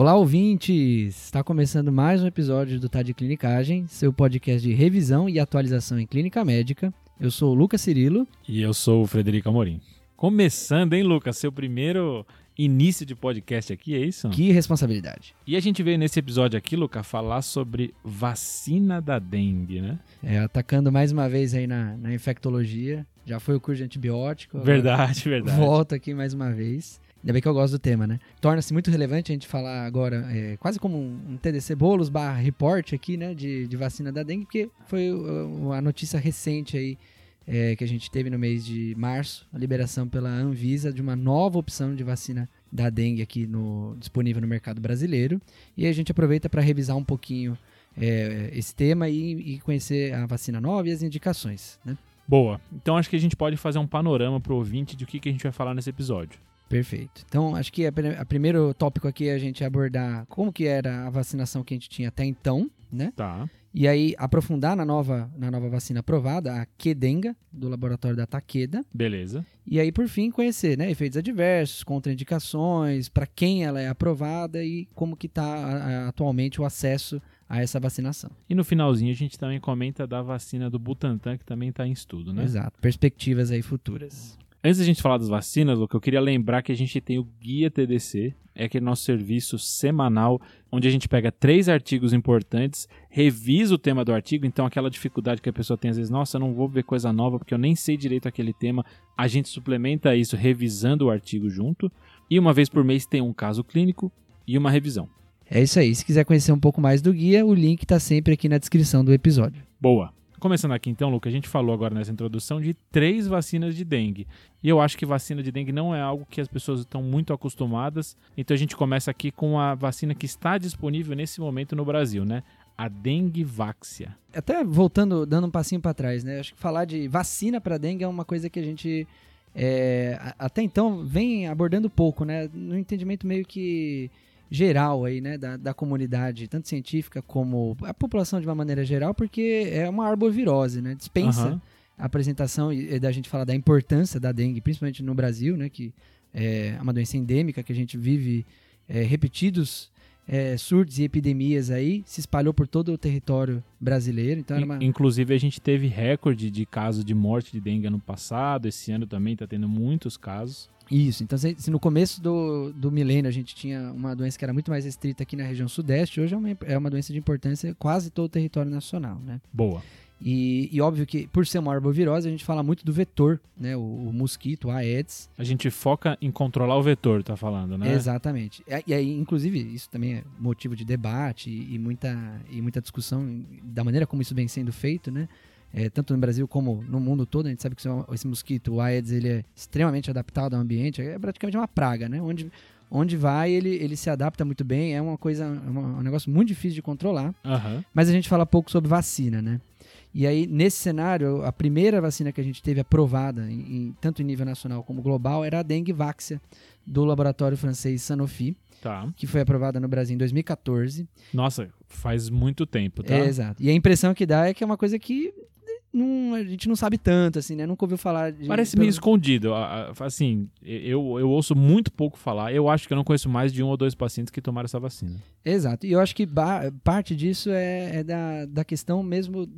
Olá, ouvintes! Está começando mais um episódio do Tá de Clinicagem, seu podcast de revisão e atualização em clínica médica. Eu sou o Lucas Cirilo. E eu sou o Frederico Amorim. Começando, hein, Lucas? Seu primeiro início de podcast aqui, é isso? Que responsabilidade. E a gente veio nesse episódio aqui, Lucas, falar sobre vacina da dengue, né? É, atacando mais uma vez aí na, na infectologia. Já foi o curso de antibiótico. Verdade, verdade. Volta aqui mais uma vez. Ainda bem que eu gosto do tema, né? Torna-se muito relevante a gente falar agora, é, quase como um TDC Bolos barra report aqui, né? De, de vacina da dengue, porque foi a notícia recente aí é, que a gente teve no mês de março, a liberação pela Anvisa de uma nova opção de vacina da dengue aqui no, disponível no mercado brasileiro. E a gente aproveita para revisar um pouquinho é, esse tema e, e, conhecer a vacina nova e as indicações. Né? Boa. Então acho que a gente pode fazer um panorama para o ouvinte de o que, que a gente vai falar nesse episódio. Perfeito. Então, acho que a primeiro tópico aqui é a gente abordar como que era a vacinação que a gente tinha até então, né? Tá. E aí aprofundar na nova, na nova vacina aprovada, a Kedenga, do laboratório da Takeda. Beleza. E aí, por fim, conhecer, né, efeitos adversos, contraindicações, para quem ela é aprovada e como que está atualmente o acesso a essa vacinação. E no finalzinho a gente também comenta da vacina do Butantan, que também está em estudo, né? Exato. Perspectivas aí futuras. Antes da gente falar das vacinas, Luca, eu queria lembrar que a gente tem o Guia TDC, é aquele nosso serviço semanal, onde a gente pega três artigos importantes, revisa o tema do artigo, então aquela dificuldade que a pessoa tem às vezes, nossa, eu não vou ver coisa nova porque eu nem sei direito aquele tema, a gente suplementa isso revisando o artigo junto, e uma vez por mês tem um caso clínico e uma revisão. É isso aí, se quiser conhecer um pouco mais do guia, o link está sempre aqui na descrição do episódio. Boa! Começando aqui então, Luca, a gente falou agora nessa introdução de três vacinas de dengue. E eu acho que vacina de dengue não é algo que as pessoas estão muito acostumadas. Então a gente começa aqui com a vacina que está disponível nesse momento no Brasil, né? A dengue váxia. Até voltando, dando um passinho para trás, né? Acho que falar de vacina para dengue é uma coisa que a gente é, até então vem abordando pouco, né? No entendimento meio que geral aí, né, da, da comunidade, tanto científica como a população de uma maneira geral, porque é uma arbovirose, né? Dispensa uhum. a apresentação e da gente falar da importância da dengue, principalmente no Brasil, né, que é uma doença endêmica que a gente vive é, repetidos é, surtos e epidemias aí, se espalhou por todo o território brasileiro. Então uma... Inclusive, a gente teve recorde de casos de morte de dengue ano passado, esse ano também está tendo muitos casos. Isso, então se, se, no começo do, do milênio a gente tinha uma doença que era muito mais restrita aqui na região sudeste, hoje é uma, é uma doença de importância quase todo o território nacional, né? Boa. E, e, óbvio que, por ser uma arbovirose, a gente fala muito do vetor, né? O, o, mosquito, a Aedes. A gente foca em controlar o vetor, tá falando, né? Exatamente. E, aí, inclusive, isso também é motivo de debate e, e, muita, e muita discussão da maneira como isso vem sendo feito, né? É, tanto no Brasil como no mundo todo, a gente sabe que esse mosquito, o Aedes, ele é extremamente adaptado ao ambiente, é praticamente uma praga, né? Onde, onde vai, ele, ele se adapta muito bem, é uma coisa, é uma, um negócio muito difícil de controlar. Uhum. Mas a gente fala pouco sobre vacina, né? E aí, nesse cenário, a primeira vacina que a gente teve aprovada, em, tanto em nível nacional como global, era a dengue váxia, do laboratório francês Sanofi. Tá. Que foi aprovada no Brasil em 2014. Nossa, faz muito tempo, tá? É, exato. E a impressão que dá é que é uma coisa que não, a gente não sabe tanto, assim, né? Nunca ouviu falar de. Parece meio escondido. Assim, eu, eu ouço muito pouco falar. Eu acho que eu não conheço mais de um ou dois pacientes que tomaram essa vacina. Exato. E eu acho que parte disso é, é da, da questão mesmo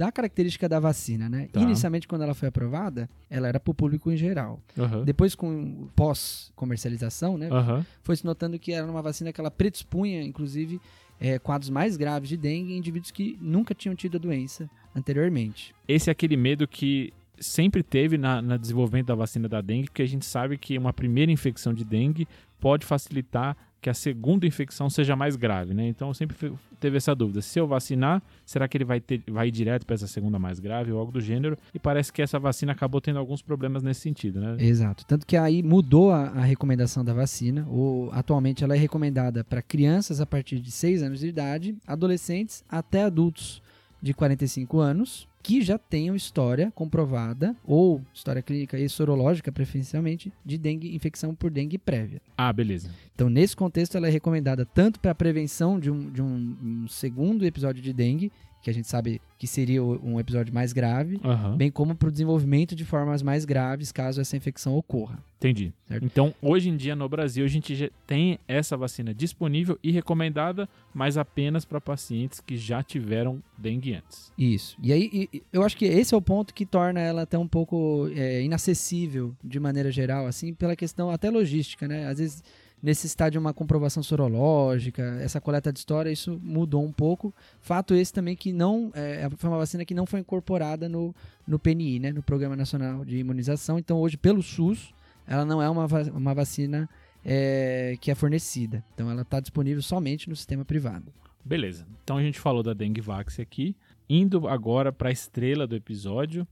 da característica da vacina, né? Tá. Inicialmente, quando ela foi aprovada, ela era para o público em geral. Uhum. Depois, com pós-comercialização, né? Uhum. Foi se notando que era uma vacina que ela predispunha, inclusive, é, quadros mais graves de dengue em indivíduos que nunca tinham tido a doença anteriormente. Esse é aquele medo que sempre teve na, na desenvolvimento da vacina da dengue, porque a gente sabe que uma primeira infecção de dengue pode facilitar que a segunda infecção seja mais grave, né? Então sempre teve essa dúvida: se eu vacinar, será que ele vai, ter, vai ir direto para essa segunda mais grave ou algo do gênero? E parece que essa vacina acabou tendo alguns problemas nesse sentido, né? Exato. Tanto que aí mudou a, a recomendação da vacina. Ou, atualmente ela é recomendada para crianças a partir de 6 anos de idade, adolescentes até adultos de 45 anos que já tenham história comprovada ou história clínica e sorológica, preferencialmente, de dengue, infecção por dengue prévia. Ah, beleza. Então, nesse contexto, ela é recomendada tanto para a prevenção de, um, de um, um, segundo episódio de dengue que a gente sabe que seria um episódio mais grave, Aham. bem como para o desenvolvimento de formas mais graves caso essa infecção ocorra. Entendi. Certo. Então, hoje em dia no Brasil, a gente já tem essa vacina disponível e recomendada, mas apenas para pacientes que já tiveram dengue antes. Isso. E aí, e eu acho que esse é o ponto que torna ela até um pouco é, inacessível, de maneira geral, assim, pela questão até logística, né? Às vezes necessitar de uma comprovação sorológica, essa coleta de história, isso mudou um pouco. Fato esse também que não é, foi uma vacina que não foi incorporada no, no PNI, né? No Programa Nacional de Imunização. Então, hoje, pelo SUS, ela não é uma, uma vacina é, que é fornecida. Então, ela está disponível somente no sistema privado. Beleza. Então a gente falou da dengue vax aqui, indo agora para a estrela do episódio,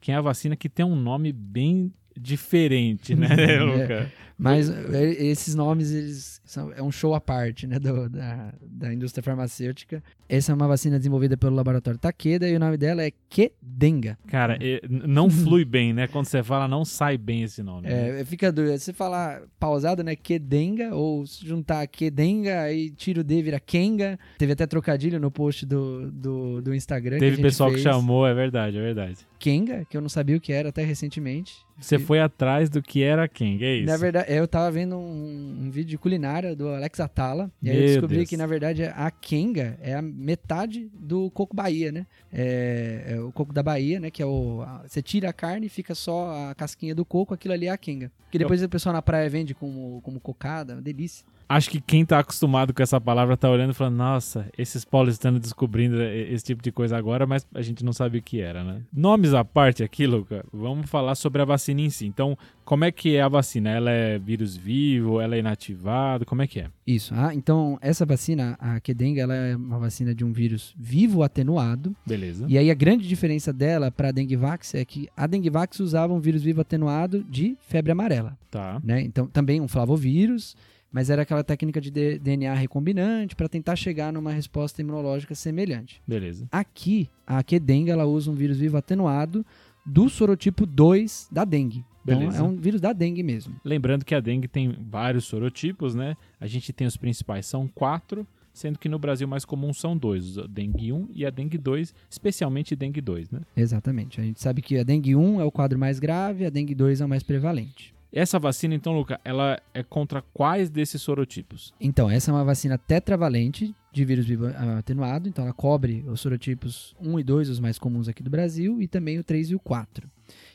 que é a vacina que tem um nome bem diferente, né, É. Luca? Mas é, esses nomes, eles são, é um show à parte, né, do- da, da indústria farmacêutica. Essa é uma vacina desenvolvida pelo laboratório Takeda e o nome dela é Kedenga. Cara, é- não flui bem, né? Quando você fala, não sai bem esse nome. né? É, fica dúvida, se falar pausado, né, Kedenga, ou se juntar Kedenga, aí tira o D, vira Kenga. Teve até trocadilho no post do, do, do Instagram. Teve que a gente pessoal fez. que chamou, é verdade, é verdade. Kenga, que eu não sabia o que era até recentemente. Você foi atrás do que era quem, é isso? Na verdade, eu tava vendo um, um vídeo de culinária do Alex Atala. E aí eu Meu descobri Deus. que, na verdade, a Kenga é a metade do coco Bahia, né? É, é o coco da Bahia, né? Que é o. a- você tira a carne e fica só a casquinha do coco, aquilo ali é a Kenga. Que depois o pessoal na praia vende como, como cocada, uma delícia. Acho que quem tá acostumado com essa palavra tá olhando e falando, nossa, esses paulistanos descobrindo esse tipo de coisa agora, mas a gente não sabe o que era, né? Nomes à parte aqui, Luca, vamos falar sobre a vacina em si. Então, como é que é a vacina? Ela é vírus vivo? Ela é inativada? Como é que é? Isso. Ah, então, essa vacina, a Kedenga, ela é uma vacina de um vírus vivo atenuado. Beleza. E aí a grande diferença dela para a Denguevax é que a Denguevax usava um vírus vivo atenuado de febre amarela. Tá. né? Então, também um flavovírus, mas era aquela técnica de DNA recombinante para tentar chegar numa resposta imunológica semelhante. Beleza. Aqui, a Kedenga ela usa um vírus vivo atenuado do sorotipo 2 da dengue. Então, Beleza. é um vírus da dengue mesmo. Lembrando que a dengue tem vários sorotipos, né? A gente tem os principais, são quatro, sendo que no Brasil mais comum são dois, a dengue 1 e a dengue 2, especialmente dengue 2, né? Exatamente. A gente sabe que a dengue 1 é o quadro mais grave, a dengue 2 é o mais prevalente. Essa vacina, então, Luca, ela é contra quais desses sorotipos? Então, essa é uma vacina tetravalente de vírus vivo atenuado, então ela cobre os sorotipos 1 e 2, os mais comuns aqui do Brasil, e também o 3 e o 4.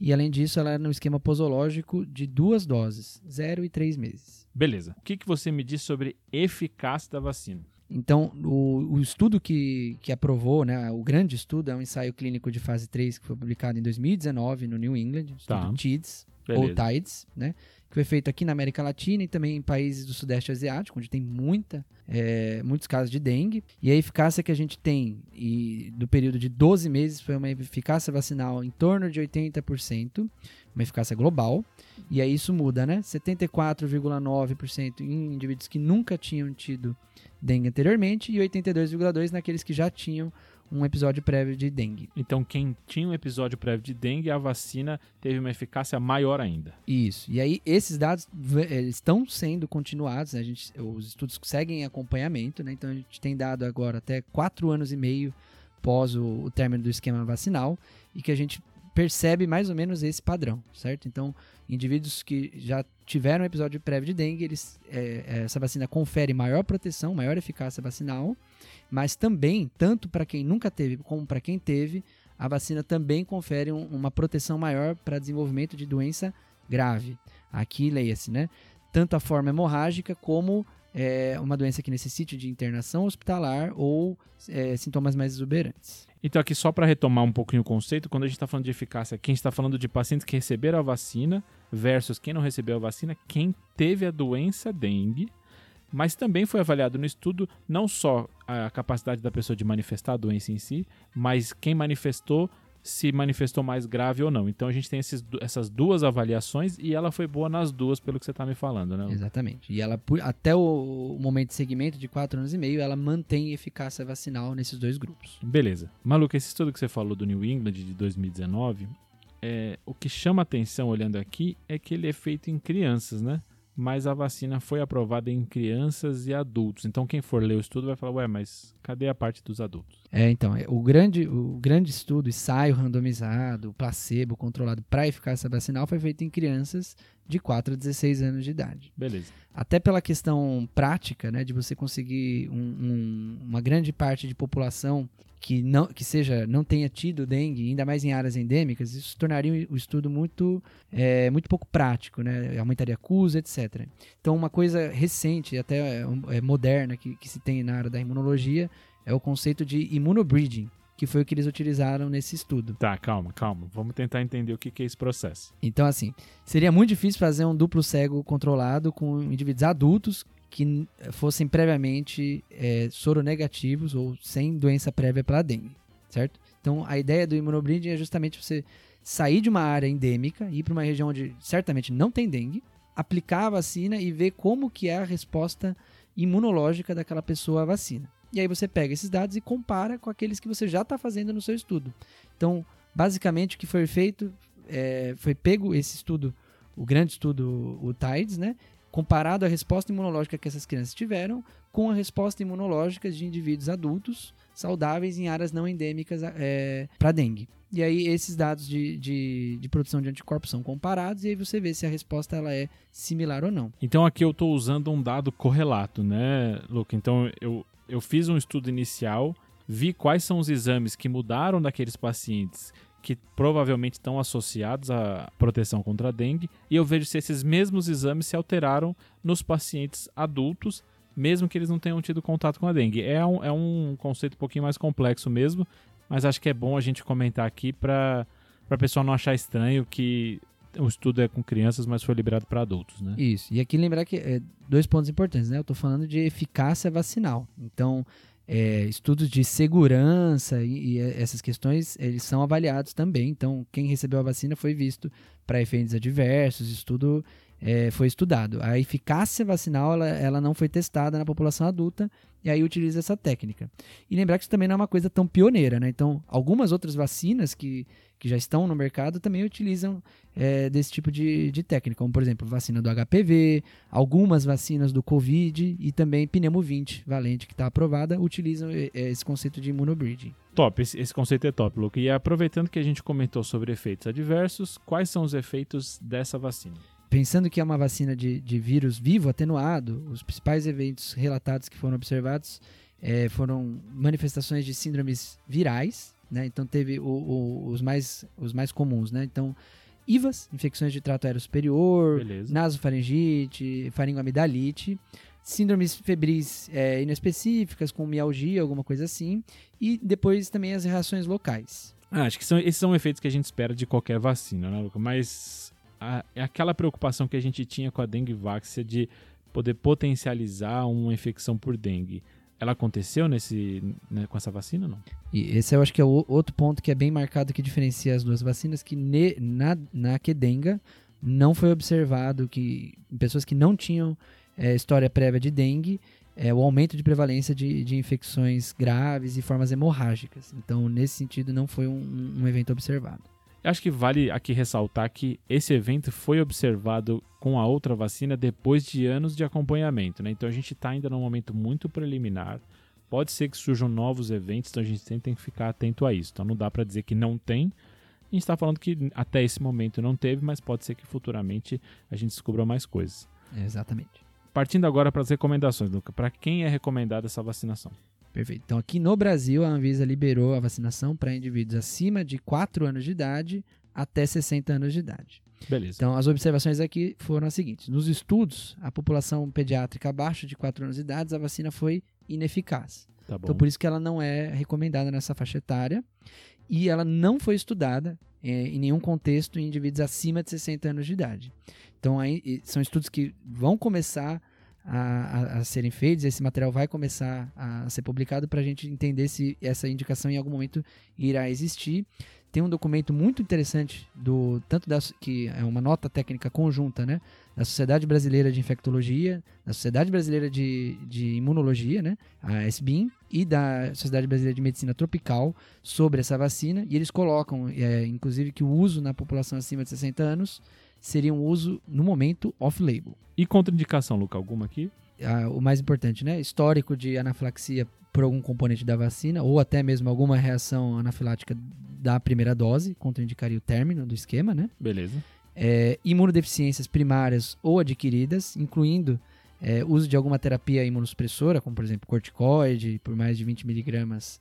E além disso, ela é no esquema posológico de duas doses, 0 e 3 meses. Beleza. O que, que você me diz sobre eficácia da vacina? Então, o, o estudo que, que aprovou, né, o grande estudo, é um ensaio clínico de fase 3 que foi publicado em 2019 no New England, estudo Tá. TIDS, Beleza. ou TIDES, né? Que foi feito aqui na América Latina e também em países do Sudeste Asiático, onde tem muita, é, muitos casos de dengue. E a eficácia que a gente tem e do período de 12 meses foi uma eficácia vacinal em torno de 80%, uma eficácia global. E aí isso muda, né? 74,9% em indivíduos que nunca tinham tido dengue anteriormente e 82,2% naqueles que já tinham um episódio prévio de dengue. Então, quem tinha um episódio prévio de dengue, a vacina teve uma eficácia maior ainda. Isso. E aí, esses dados eh, estão sendo continuados, né? a gente, os estudos seguem em acompanhamento, né? Então, a gente tem dado agora até quatro anos e meio pós o, o término do esquema vacinal e que a gente percebe mais ou menos esse padrão, certo? Então, indivíduos que já tiveram episódio prévio de dengue, eles, eh, essa vacina confere maior proteção, maior eficácia vacinal, mas também, tanto para quem nunca teve como para quem teve, a vacina também confere um- uma proteção maior para desenvolvimento de doença grave. Aqui, leia-se, né? Tanto a forma hemorrágica como é, uma doença que necessite de internação hospitalar ou é, sintomas mais exuberantes. Então, aqui só para retomar um pouquinho o conceito, quando a gente está falando de eficácia, quem está falando de pacientes que receberam a vacina versus quem não recebeu a vacina, quem teve a doença dengue, mas também foi avaliado no estudo não só a capacidade da pessoa de manifestar a doença em si, mas quem manifestou se manifestou mais grave ou não. Então a gente tem esses essas duas avaliações e ela foi boa nas duas, pelo que você está me falando, né? Exatamente. E ela, até o, momento de segmento de 4 anos e meio, ela mantém eficácia vacinal nesses dois grupos. Beleza. Maluco, esse estudo que você falou do New England de 2019, é, o que chama atenção olhando aqui é que ele é feito em crianças, né? Mas a vacina foi aprovada em crianças e adultos. Então, quem for ler o estudo vai falar, ué, mas cadê a parte dos adultos? É, então, é, o grande, o grande estudo, ensaio randomizado, placebo, controlado para eficácia vacinal foi feito em crianças de 4 a 16 anos de idade. Beleza. Até pela questão prática, né, de você conseguir um, um, uma grande parte de população que não que seja não tenha tido dengue, ainda mais em áreas endêmicas, isso tornaria o estudo muito é, muito pouco prático, né? Aumentaria custo, etc. Então, uma coisa recente, até é, moderna que, que se tem na área da imunologia é o conceito de imunobridging, que foi o que eles utilizaram nesse estudo. Tá, calma, calma. Vamos tentar entender o que, que é esse processo. Então, assim, seria muito difícil fazer um duplo cego controlado com indivíduos adultos que fossem previamente é, soronegativos ou sem doença prévia pela dengue, certo? Então, a ideia do imunobridging é justamente você sair de uma área endêmica e ir para uma região onde certamente não tem dengue, aplicar a vacina e ver como que é a resposta imunológica daquela pessoa à vacina. E aí você pega esses dados e compara com aqueles que você já está fazendo no seu estudo. Então, basicamente, o que foi feito é, foi pego esse estudo, o grande estudo, o TIDES, né? comparado a resposta imunológica que essas crianças tiveram com a resposta imunológica de indivíduos adultos saudáveis em áreas não endêmicas é, para dengue. E aí esses dados de, de, de, produção de anticorpos são comparados e aí você vê se a resposta ela é similar ou não. Então aqui eu estou usando um dado correlato, né, Luca? Então eu, eu fiz um estudo inicial, vi quais são os exames que mudaram daqueles pacientes que provavelmente estão associados à proteção contra a dengue, e eu vejo se esses mesmos exames se alteraram nos pacientes adultos, mesmo que eles não tenham tido contato com a dengue. É um, é um conceito um pouquinho mais complexo mesmo, mas acho que é bom a gente comentar aqui para a pessoa não achar estranho que o estudo é com crianças, mas foi liberado para adultos, né? Isso. E aqui lembrar que é, dois pontos importantes, né? Eu estou falando de eficácia vacinal. Então, é, estudos de segurança e, e, essas questões eles são avaliados também. Então, quem recebeu a vacina foi visto para efeitos adversos, estudo é, foi estudado. A eficácia vacinal ela, ela não foi testada na população adulta e aí utiliza essa técnica. E lembrar que isso também não é uma coisa tão pioneira, né? Então, algumas outras vacinas que que já estão no mercado também utilizam é, desse tipo de, de técnica, como por exemplo vacina do HPV, algumas vacinas do Covid e também pneumo 20 valente que está aprovada utilizam é, esse conceito de imunobridging. Top, esse, esse, conceito é top, Luke. E aproveitando que a gente comentou sobre efeitos adversos, quais são os efeitos dessa vacina? Pensando que é uma vacina de, de vírus vivo atenuado, os principais eventos relatados que foram observados é, foram manifestações de síndromes virais, né? Então teve o, o, os, mais, os mais comuns, né? Então, IVAs, infecções de trato aéreo superior, Beleza. nasofaringite, faringoamidalite, síndromes febris é, inespecíficas, com mialgia, alguma coisa assim, e depois também as reações locais. Ah, acho que são, esses são efeitos que a gente espera de qualquer vacina, né, Luca? Mas a, é aquela preocupação que a gente tinha com a dengue váxia de poder potencializar uma infecção por dengue. Ela aconteceu nesse, né, com essa vacina não? E esse eu acho que é o outro ponto que é bem marcado que diferencia as duas vacinas, que ne, na, na Kedenga não foi observado que pessoas que não tinham é, história prévia de dengue, é, o aumento de prevalência de, de infecções graves e formas hemorrágicas. Então, nesse sentido, não foi um, um evento observado. Eu acho que vale aqui ressaltar que esse evento foi observado com a outra vacina depois de anos de acompanhamento, né? Então a gente está ainda num momento muito preliminar. Pode ser que surjam novos eventos, então a gente tem que ficar atento a isso. Então não dá para dizer que não tem. A gente está falando que até esse momento não teve, mas pode ser que futuramente a gente descubra mais coisas. É exatamente. Partindo agora para as recomendações, Luca. Para quem é recomendada essa vacinação? Perfeito. Então, aqui no Brasil, a Anvisa liberou a vacinação para indivíduos acima de 4 anos de idade até 60 anos de idade. Beleza. Então, as observações aqui foram as seguintes: nos estudos, a população pediátrica abaixo de 4 anos de idade, a vacina foi ineficaz. Tá então, por isso que ela não é recomendada nessa faixa etária. E ela não foi estudada é, em nenhum contexto em indivíduos acima de 60 anos de idade. Então, aí, são estudos que vão começar a, a, a, serem feitos, esse material vai começar a ser publicado para a gente entender se essa indicação em algum momento irá existir. Tem um documento muito interessante do tanto da que é uma nota técnica conjunta, né, da Sociedade Brasileira de Infectologia, da Sociedade Brasileira de, de Imunologia, né, a SBIM, e da Sociedade Brasileira de Medicina Tropical sobre essa vacina, e eles colocam, é, inclusive, que o uso na população acima de 60 anos seria um uso, no momento, off-label. E contraindicação, Luca, alguma aqui? Ah, o mais importante, né? Histórico de anafilaxia por algum componente da vacina, ou até mesmo alguma reação anafilática da primeira dose, contraindicaria o término do esquema, né? Beleza. É, imunodeficiências primárias ou adquiridas, incluindo é, uso de alguma terapia imunossupressora, como por exemplo corticoide, por mais de 20 miligramas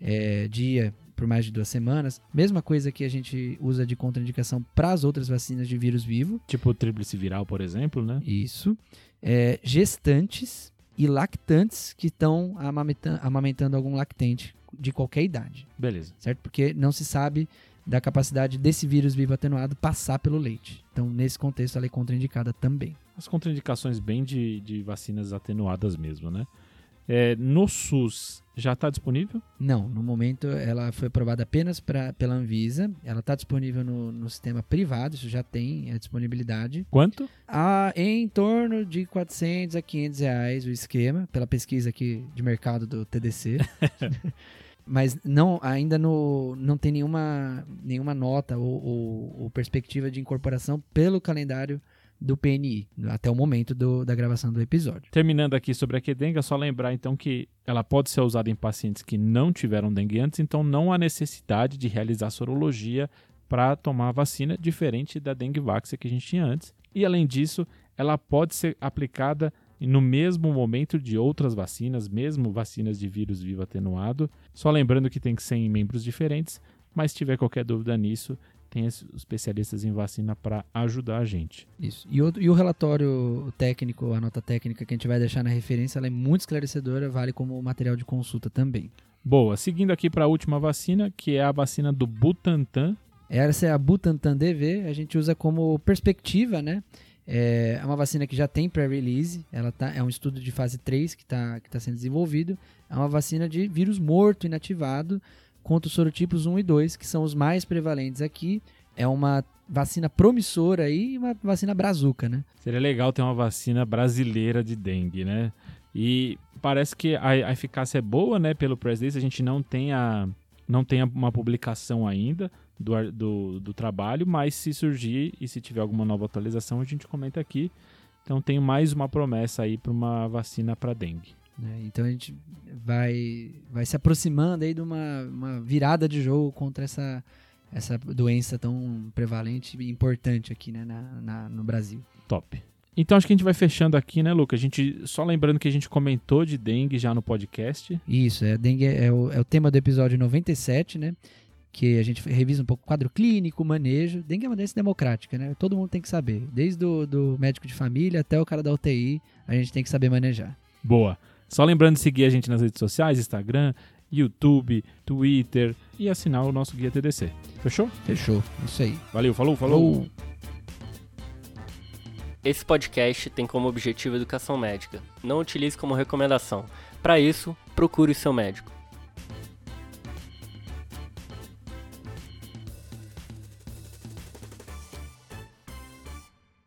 é, dia por mais de duas semanas. Mesma coisa que a gente usa de contraindicação para as outras vacinas de vírus vivo. Tipo tríplice viral, por exemplo, né? Isso. É, gestantes e lactantes que estão amamentando, amamentando algum lactente de qualquer idade. Beleza. Certo? Porque não se sabe da capacidade desse vírus vivo atenuado passar pelo leite. Então, nesse contexto, ela é contraindicada também. As contraindicações bem de, de vacinas atenuadas mesmo, né? É, no SUS já está disponível? Não, no momento ela foi aprovada apenas pra, pela Anvisa. Ela está disponível no, no, sistema privado, isso já tem a disponibilidade. Quanto? Ah, em torno de 400 a 500 reais o esquema, pela pesquisa aqui de mercado do TDC. Mas não, ainda no, não tem nenhuma, nenhuma nota ou, ou, ou perspectiva de incorporação pelo calendário do PNI, até o momento do, da gravação do episódio. Terminando aqui sobre a Kedenga, só lembrar então que ela pode ser usada em pacientes que não tiveram dengue antes, então não há necessidade de realizar sorologia para tomar a vacina, diferente da dengue vax que a gente tinha antes. E além disso, ela pode ser aplicada no mesmo momento de outras vacinas, mesmo vacinas de vírus vivo atenuado. Só lembrando que tem que ser em membros diferentes, mas se tiver qualquer dúvida nisso, tem especialistas em vacina para ajudar a gente. Isso. E o, e o, relatório técnico, a nota técnica que a gente vai deixar na referência, ela é muito esclarecedora, vale como material de consulta também. Boa. Seguindo aqui para a última vacina, que é a vacina do Butantan. Essa é a Butantan DV, a gente usa como perspectiva, né? É uma vacina que já tem pré-release, ela tá, é um estudo de fase 3 que está que tá sendo desenvolvido. É uma vacina de vírus morto inativado, contra os sorotipos 1 e 2, que são os mais prevalentes aqui. É uma vacina promissora e uma vacina brazuca, né? Seria legal ter uma vacina brasileira de dengue, né? E parece que a, a eficácia é boa, né? Pelo press a gente não tem, a, não tem uma publicação ainda do, do, do trabalho, mas se surgir e se tiver alguma nova atualização, a gente comenta aqui. Então tem mais uma promessa aí para uma vacina para dengue. Né? Então a gente vai, vai se aproximando aí de uma, uma virada de jogo contra essa, essa doença tão prevalente e importante aqui né, na, na, no Brasil. Top. Então acho que a gente vai fechando aqui, né, Luca? A gente, só lembrando que a gente comentou de dengue já no podcast. Isso, é, dengue é o, é o tema do episódio 97, né? Que a gente revisa um pouco o quadro clínico, manejo. Dengue é uma doença democrática, né? Todo mundo tem que saber. Desde o do médico de família até o cara da UTI, a gente tem que saber manejar. Boa. Só lembrando de seguir a gente nas redes sociais, Instagram, YouTube, Twitter e assinar o nosso guia TDC. Fechou? Fechou. Isso aí. Valeu, falou, falou. Esse podcast tem como objetivo educação médica. Não utilize como recomendação. Para isso, procure o seu médico.